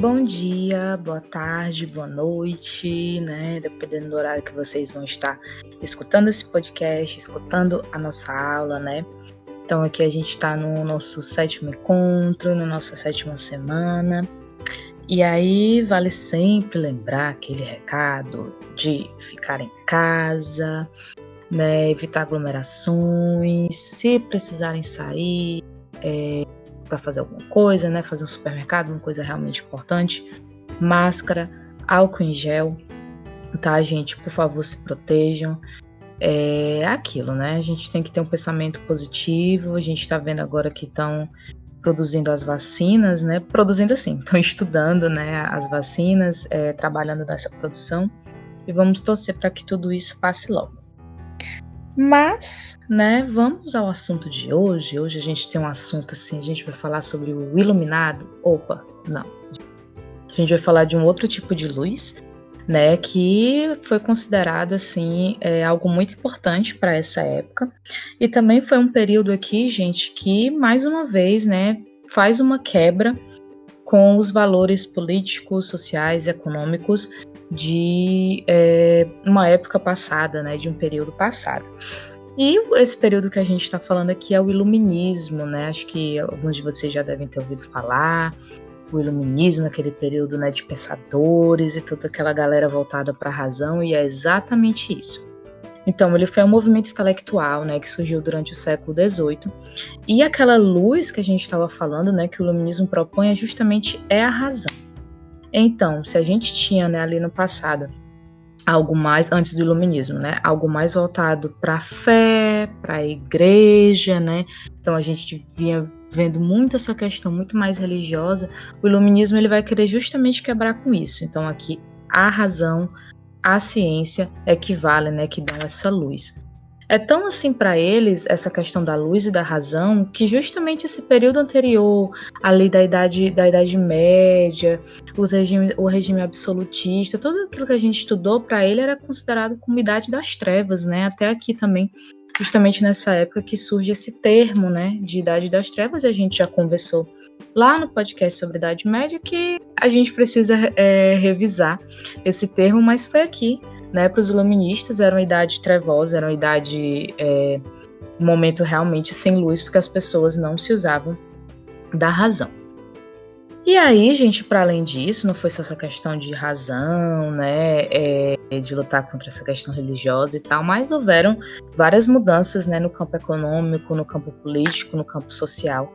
Bom dia, boa tarde, boa noite, né? Dependendo do horário que vocês vão estar escutando esse podcast, escutando a nossa aula, né? Então aqui a gente está no nosso sétimo encontro, na nossa sétima semana. E aí vale sempre lembrar aquele recado de ficar em casa, né? Evitar aglomerações, se precisarem sair, é, para fazer alguma coisa, né? Fazer um supermercado, uma coisa realmente importante. Máscara, álcool em gel, tá, gente? Por favor, se protejam. É aquilo, né? A gente tem que ter um pensamento positivo. A gente está vendo agora que estão produzindo as vacinas, né? Produzindo assim, estão estudando, né? As vacinas, é, trabalhando nessa produção. E vamos torcer para que tudo isso passe logo. Mas, né, vamos ao assunto de hoje. Hoje a gente tem um assunto assim, a gente vai falar sobre o iluminado. Opa, não. A gente vai falar de um outro tipo de luz, né, que foi considerado assim é, algo muito importante para essa época. E também foi um período aqui, gente, que mais uma vez, né, faz uma quebra com os valores políticos, sociais e econômicos de é, uma época passada, né, de um período passado. E esse período que a gente está falando aqui é o iluminismo, né? Acho que alguns de vocês já devem ter ouvido falar. O iluminismo, aquele período né, de pensadores e toda aquela galera voltada para a razão, e é exatamente isso. Então, ele foi um movimento intelectual, né, que surgiu durante o século XVIII, e aquela luz que a gente estava falando, né, que o iluminismo propõe, é justamente é a razão. Então, se a gente tinha né, ali no passado algo mais antes do iluminismo, né? Algo mais voltado para a fé, para a igreja, né? Então a gente vinha vendo muito essa questão muito mais religiosa. O iluminismo ele vai querer justamente quebrar com isso. Então aqui a razão, a ciência é que vale, né? Que dão essa luz. É tão assim para eles essa questão da luz e da razão que justamente esse período anterior, ali da idade da idade média, os regime, o regime absolutista, tudo aquilo que a gente estudou para ele era considerado como idade das trevas, né? Até aqui também, justamente nessa época que surge esse termo, né, de idade das trevas, e a gente já conversou lá no podcast sobre Idade Média que a gente precisa é, revisar esse termo, mas foi aqui né? Para os iluministas era uma idade trevosa, era uma idade, é, um momento realmente sem luz, porque as pessoas não se usavam da razão. E aí, gente, para além disso, não foi só essa questão de razão, né, é, de lutar contra essa questão religiosa e tal, mas houveram várias mudanças, né, no campo econômico, no campo político, no campo social.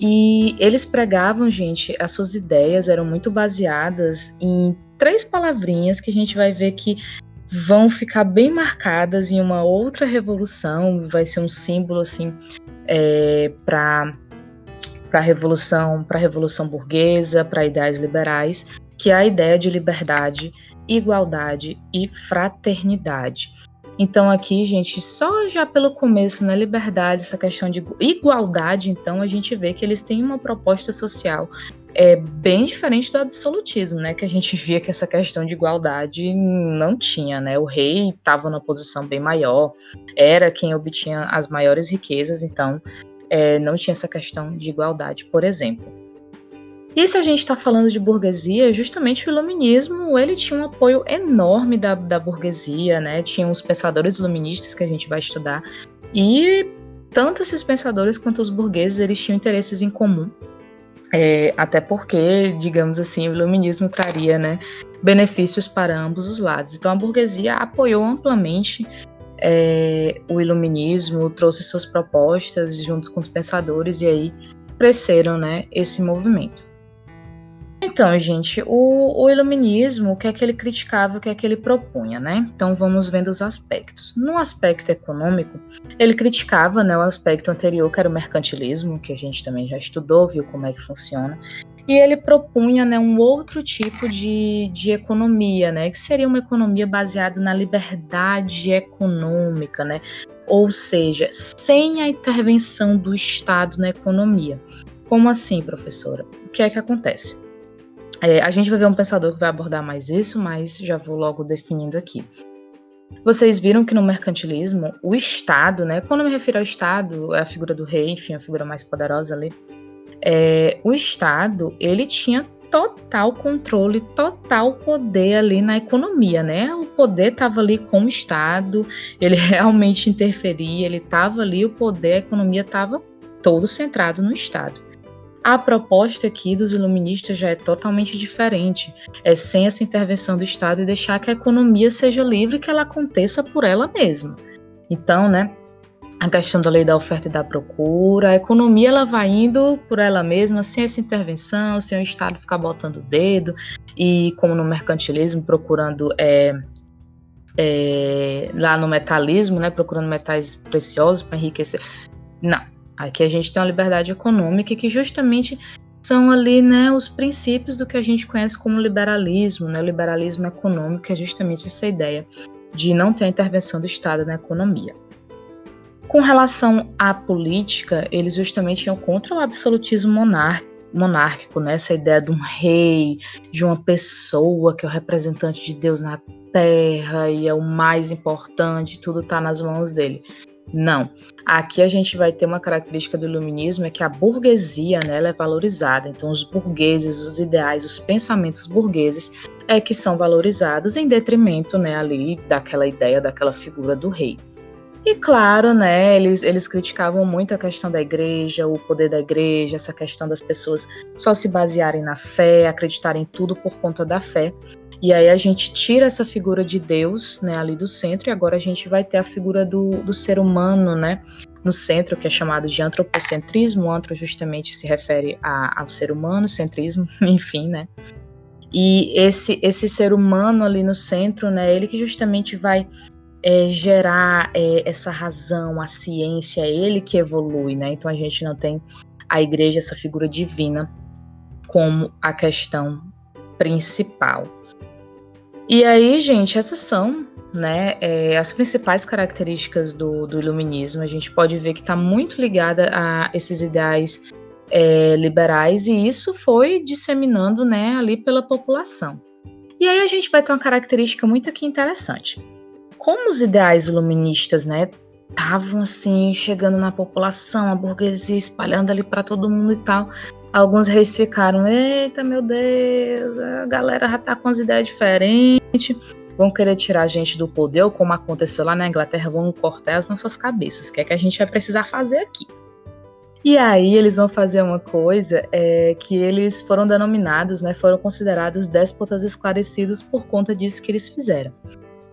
E eles pregavam, gente, as suas ideias eram muito baseadas em três palavrinhas que a gente vai ver que vão ficar bem marcadas em uma outra revolução, vai ser um símbolo assim é, para para a revolução, para a revolução burguesa, para ideias liberais, que é a ideia de liberdade, igualdade e fraternidade. Então aqui, gente, só já pelo começo na né, liberdade, essa questão de igualdade, então a gente vê que eles têm uma proposta social é bem diferente do absolutismo, né? Que a gente via que essa questão de igualdade não tinha, né? O rei estava numa posição bem maior, era quem obtinha as maiores riquezas, então é, não tinha essa questão de igualdade, por exemplo. E se a gente está falando de burguesia, justamente o iluminismo ele tinha um apoio enorme da, da burguesia, né? Tinha os pensadores iluministas que a gente vai estudar e tanto esses pensadores quanto os burgueses eles tinham interesses em comum é, até porque, digamos assim, o iluminismo traria né, benefícios para ambos os lados. Então a burguesia apoiou amplamente é, o iluminismo, trouxe suas propostas junto com os pensadores e aí cresceram né, esse movimento. Então, gente, o, o, iluminismo, o que é que ele criticava, o que é que ele propunha, né? Então vamos vendo os aspectos. No aspecto econômico, ele criticava né, o aspecto anterior, que era o mercantilismo, que a gente também já estudou, viu como é que funciona. E ele propunha né, um outro tipo de, de economia, né? Que seria uma economia baseada na liberdade econômica, né? Ou seja, sem a intervenção do Estado na economia. Como assim, professora? O que é que acontece? É, a gente vai ver um pensador que vai abordar mais isso, mas já vou logo definindo aqui. Vocês viram que no mercantilismo, o Estado, né? Quando eu me refiro ao Estado, é a figura do rei, enfim, a figura mais poderosa ali. É, o Estado, ele tinha total controle, total poder ali na economia, né? O poder estava ali com o Estado, ele realmente interferia, ele estava ali, o poder, a economia estava todo centrado no Estado. A proposta aqui dos iluministas já é totalmente diferente. É sem essa intervenção do Estado e deixar que a economia seja livre, que ela aconteça por ela mesma. Então, né, a questão da lei da oferta e da procura, a economia ela vai indo por ela mesma, sem essa intervenção, sem o Estado ficar botando o dedo e, como no mercantilismo, procurando é, é, lá no metalismo, né, procurando metais preciosos para enriquecer. Não, aqui a gente tem uma liberdade econômica que justamente são ali né, os princípios do que a gente conhece como liberalismo, né, o liberalismo econômico, que é justamente essa ideia de não ter a intervenção do Estado na economia. Com relação à política, eles justamente iam contra o absolutismo monárquico, né? essa ideia de um rei, de uma pessoa que é o representante de Deus na terra e é o mais importante, tudo está nas mãos dele. Não. Aqui a gente vai ter uma característica do iluminismo é que a burguesia né, é valorizada. Então, os burgueses, os ideais, os pensamentos burgueses é que são valorizados em detrimento né, ali daquela ideia, daquela figura do rei. E claro, né, eles, eles criticavam muito a questão da igreja, o poder da igreja, essa questão das pessoas só se basearem na fé, acreditarem tudo por conta da fé. E aí a gente tira essa figura de Deus, né, ali do centro, e agora a gente vai ter a figura do, do ser humano, né, no centro, que é chamado de antropocentrismo. O antro justamente se refere a, ao ser humano, centrismo, enfim, né. E esse, esse ser humano ali no centro, né, ele que justamente vai é, gerar é, essa razão, a ciência, é ele que evolui, né? Então a gente não tem a igreja, essa figura divina, como a questão principal. E aí, gente, essas são né, é, as principais características do, do, iluminismo. A gente pode ver que está muito ligada a esses ideais é, liberais e isso foi disseminando né, ali pela população. E aí a gente vai ter uma característica muito aqui interessante como os ideais iluministas, né, estavam assim chegando na população, a burguesia espalhando ali para todo mundo e tal. Alguns reis ficaram, eita meu Deus, a galera já tá com as ideias diferentes, vão querer tirar a gente do poder, ou como aconteceu lá na Inglaterra, vão cortar as nossas cabeças, que é que a gente vai precisar fazer aqui. E aí eles vão fazer uma coisa é, que eles foram denominados, né, foram considerados déspotas esclarecidos por conta disso que eles fizeram.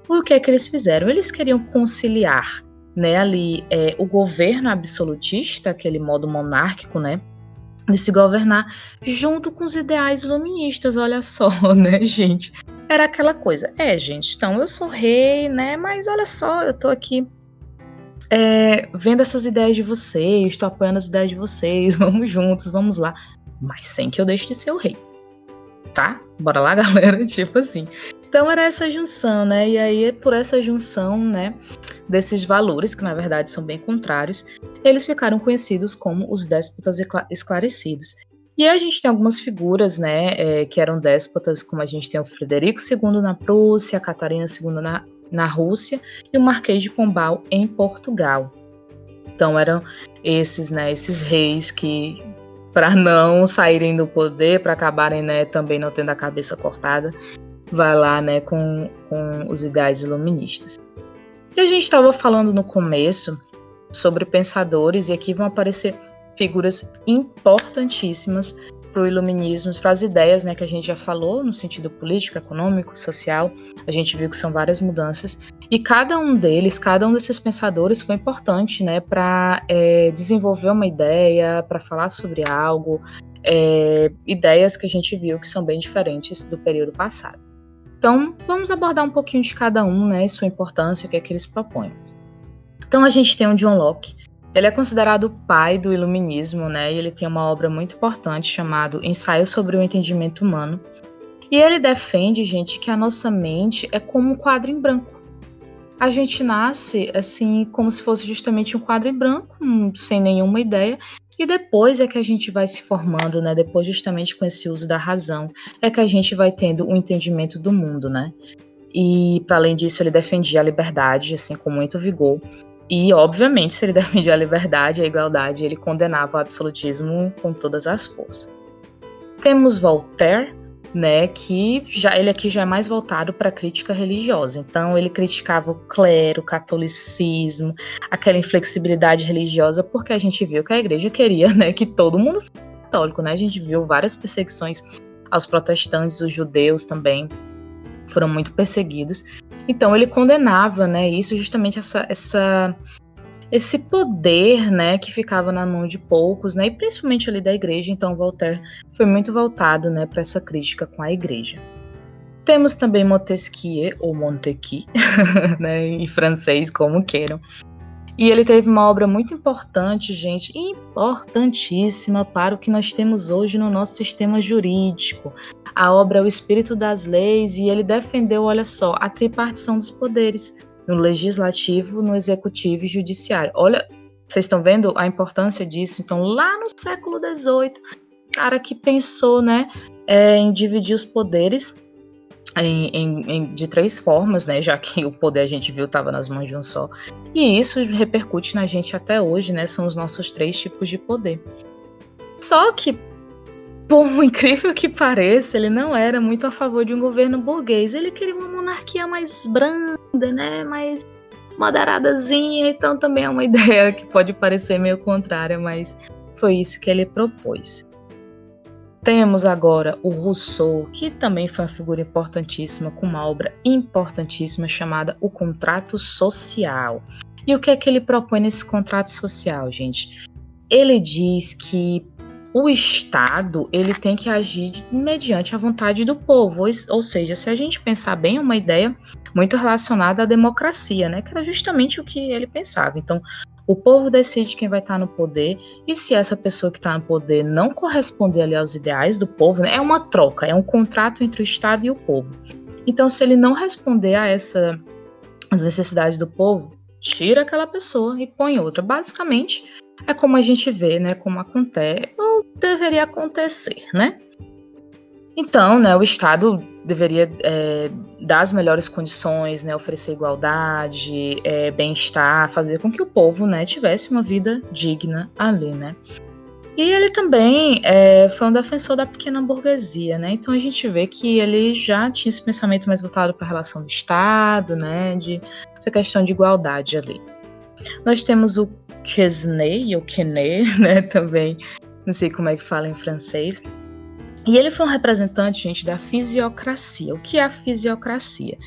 O que é que eles fizeram? Eles queriam conciliar né, ali é, o governo absolutista, aquele modo monárquico, né, de se governar, junto com os ideais iluministas, olha só, né, gente? Era aquela coisa, é, gente, então eu sou rei, né, mas olha só, eu tô aqui é, vendo essas ideias de vocês, estou apoiando as ideias de vocês, vamos juntos, vamos lá, mas sem que eu deixe de ser o rei, tá? Bora lá, galera, tipo assim. Então era essa junção, né? E aí por essa junção, né, desses valores que na verdade são bem contrários, eles ficaram conhecidos como os déspotas esclarecidos. E aí a gente tem algumas figuras, né, é, que eram déspotas, como a gente tem o Frederico II na Prússia, a Catarina II na, na Rússia e o Marquês de Pombal em Portugal. Então eram esses, né, esses reis que para não saírem do poder, para acabarem, né, também não tendo a cabeça cortada, vai lá, né, com, com os ideais iluministas. E a gente estava falando no começo sobre pensadores, e aqui vão aparecer figuras importantíssimas para o iluminismo, para as ideias né, que a gente já falou, no sentido político, econômico, social. A gente viu que são várias mudanças. E cada um deles, cada um desses pensadores foi importante né, para é, desenvolver uma ideia, para falar sobre algo, é, ideias que a gente viu que são bem diferentes do período passado. Então, vamos abordar um pouquinho de cada um, né, sua importância, o que é que eles propõem. Então, a gente tem o John Locke. Ele é considerado o pai do iluminismo, né, e ele tem uma obra muito importante chamada Ensaio sobre o Entendimento Humano. E ele defende, gente, que a nossa mente é como um quadro em branco. A gente nasce assim, como se fosse justamente um quadro em branco, sem nenhuma ideia, e depois é que a gente vai se formando, né? Depois, justamente com esse uso da razão, é que a gente vai tendo um entendimento do mundo, né? E, para além disso, ele defendia a liberdade, assim, com muito vigor. E, obviamente, se ele defendia a liberdade, a igualdade, ele condenava o absolutismo com todas as forças. Temos Voltaire, né, que já ele aqui já é mais voltado para crítica religiosa. Então ele criticava o clero, o catolicismo, aquela inflexibilidade religiosa, porque a gente viu que a igreja queria, né, que todo mundo fosse católico, né? A gente viu várias perseguições aos protestantes, os judeus também foram muito perseguidos. Então ele condenava, né, isso justamente essa, essa esse poder, né, que ficava na mão de poucos, né, e principalmente ali da igreja. Então Voltaire foi muito voltado, né, para essa crítica com a igreja. Temos também Montesquieu ou Montesquieu, né, em francês, como queiram. E ele teve uma obra muito importante, gente, importantíssima para o que nós temos hoje no nosso sistema jurídico. A obra é O Espírito das Leis e ele defendeu, olha só, a tripartição dos poderes no legislativo, no executivo e judiciário. Olha, vocês estão vendo a importância disso? Então, lá no século XVIII, cara que pensou, né, é, em dividir os poderes em, em, em, de três formas, né? Já que o poder a gente viu estava nas mãos de um só. E isso repercute na gente até hoje, né? São os nossos três tipos de poder. Só que por incrível que pareça, ele não era muito a favor de um governo burguês. Ele queria uma monarquia mais branda, né? Mais moderadazinha. Então também é uma ideia que pode parecer meio contrária, mas foi isso que ele propôs. Temos agora o Rousseau, que também foi uma figura importantíssima, com uma obra importantíssima chamada O Contrato Social. E o que é que ele propõe nesse contrato social, gente? Ele diz que o Estado ele tem que agir mediante a vontade do povo, ou seja, se a gente pensar bem, é uma ideia muito relacionada à democracia, né? Que era justamente o que ele pensava. Então, o povo decide quem vai estar no poder, e se essa pessoa que está no poder não corresponder ali aos ideais do povo, né, é uma troca, é um contrato entre o Estado e o povo. Então, se ele não responder a essa as necessidades do povo, tira aquela pessoa e põe outra. Basicamente, é como a gente vê, né? Como acontece, deveria acontecer, né? Então, né, o Estado deveria é, dar as melhores condições, né, oferecer igualdade, é, bem-estar, fazer com que o povo, né, tivesse uma vida digna ali, né. E ele também é, foi um defensor da pequena burguesia, né? Então a gente vê que ele já tinha esse pensamento mais voltado para a relação do Estado, né? De essa questão de igualdade ali. Nós temos o Quesnay, ou Quesnay, né, também, não sei como é que fala em francês. E ele foi um representante, gente, da fisiocracia. O que é a fisiocracia?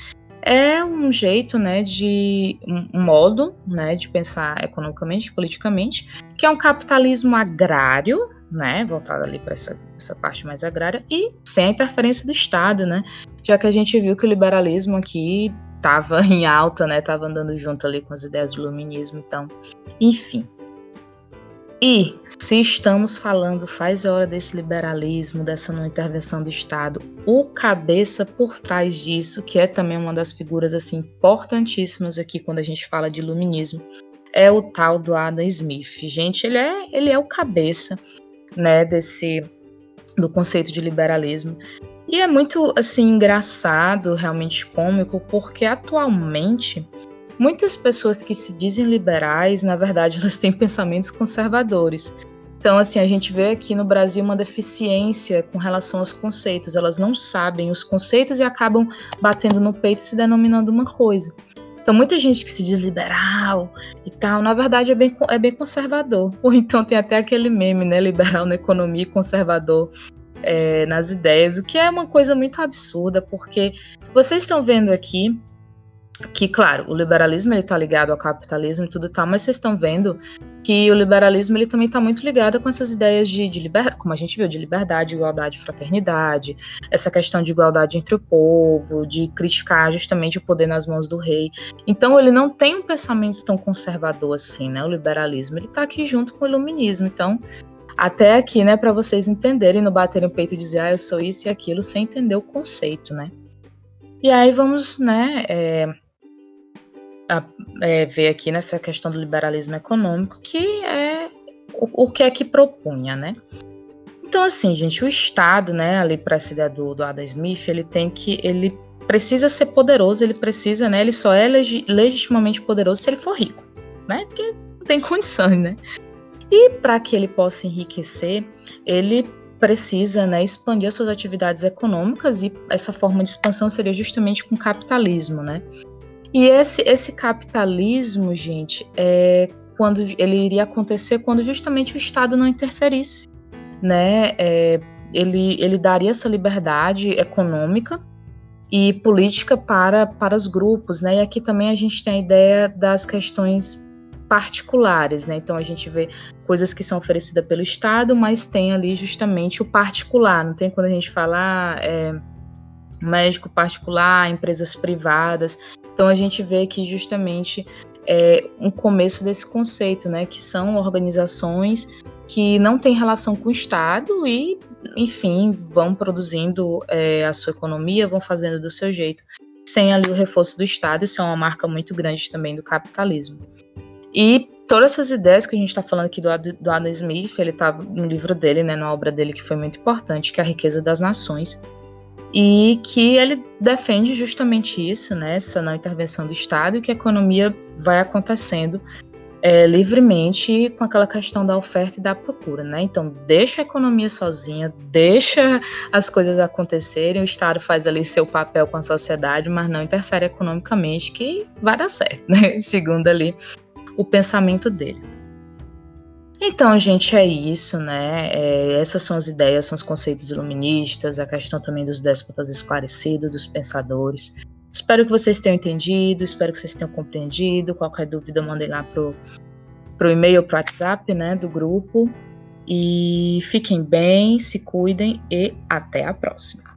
É um jeito, né, de um modo, né, de pensar economicamente, politicamente, que é um capitalismo agrário, né, voltado ali para essa, essa parte mais agrária e sem a interferência do Estado, né, já que a gente viu que o liberalismo aqui estava em alta, né? Tava andando junto ali com as ideias do iluminismo, então, enfim. E se estamos falando, faz hora desse liberalismo, dessa não intervenção do Estado, o cabeça por trás disso, que é também uma das figuras assim importantíssimas aqui quando a gente fala de iluminismo, é o tal do Adam Smith. Gente, ele é, ele é o cabeça, né, desse do conceito de liberalismo. E é muito assim engraçado, realmente cômico, porque atualmente muitas pessoas que se dizem liberais, na verdade, elas têm pensamentos conservadores. Então, assim, a gente vê aqui no Brasil uma deficiência com relação aos conceitos. Elas não sabem os conceitos e acabam batendo no peito e se denominando uma coisa. Então, muita gente que se diz liberal e tal, na verdade é bem, é bem conservador. Ou então tem até aquele meme, né? Liberal na economia e conservador é, nas ideias, o que é uma coisa muito absurda, porque vocês estão vendo aqui que, claro, o liberalismo ele está ligado ao capitalismo e tudo tal, mas vocês estão vendo que o liberalismo ele também está muito ligado com essas ideias de, de liberdade, como a gente viu, de liberdade, igualdade, fraternidade, essa questão de igualdade entre o povo, de criticar justamente o poder nas mãos do rei. Então ele não tem um pensamento tão conservador assim, né? O liberalismo ele está aqui junto com o iluminismo. Então até aqui, né, para vocês entenderem, não baterem o peito e dizer, ah, eu sou isso e aquilo, sem entender o conceito, né? E aí vamos, né, é, a, é, ver aqui nessa questão do liberalismo econômico, que é o, o, que é que propunha, né? Então, assim, gente, o Estado, né, ali para essa ideia do, do Adam Smith, ele tem que, ele precisa ser poderoso, ele precisa, né, ele só é legi legitimamente poderoso se ele for rico, né? Porque não tem condições, né? E para que ele possa enriquecer, ele precisa né, expandir as suas atividades econômicas e essa forma de expansão seria justamente com capitalismo, né? E esse, esse capitalismo, gente, é quando ele iria acontecer quando justamente o Estado não interferisse, né? É, ele, ele daria essa liberdade econômica e política para, para os grupos, né? E aqui também a gente tem a ideia das questões particulares, né? Então a gente vê coisas que são oferecidas pelo Estado, mas tem ali justamente o particular. Não tem quando a gente fala ah, é, médico particular, empresas privadas. Então a gente vê que justamente é um começo desse conceito, né? Que são organizações que não têm relação com o Estado e enfim, vão produzindo é, a sua economia, vão fazendo do seu jeito, sem ali o reforço do Estado, isso é uma marca muito grande também do capitalismo. E todas essas ideias que a gente está falando aqui do, do Adam Smith, ele estava tá no livro dele, né, na obra dele que foi muito importante, que é a riqueza das nações, e que ele defende justamente isso, né, essa não intervenção do Estado e que a economia vai acontecendo é, livremente com aquela questão da oferta e da procura, né? Então, deixa a economia sozinha, deixa as coisas acontecerem, o Estado faz ali seu papel com a sociedade, mas não interfere economicamente, que vai dar certo, né? Segundo ali o pensamento dele. Então, gente, é isso, né? É, essas são as ideias, são os conceitos iluministas, a questão também dos déspotas esclarecidos, dos pensadores. Espero que vocês tenham entendido, espero que vocês tenham compreendido. Qualquer dúvida, mandem lá pro, pro e-mail, pro WhatsApp, né, do grupo. E fiquem bem, se cuidem e até a próxima.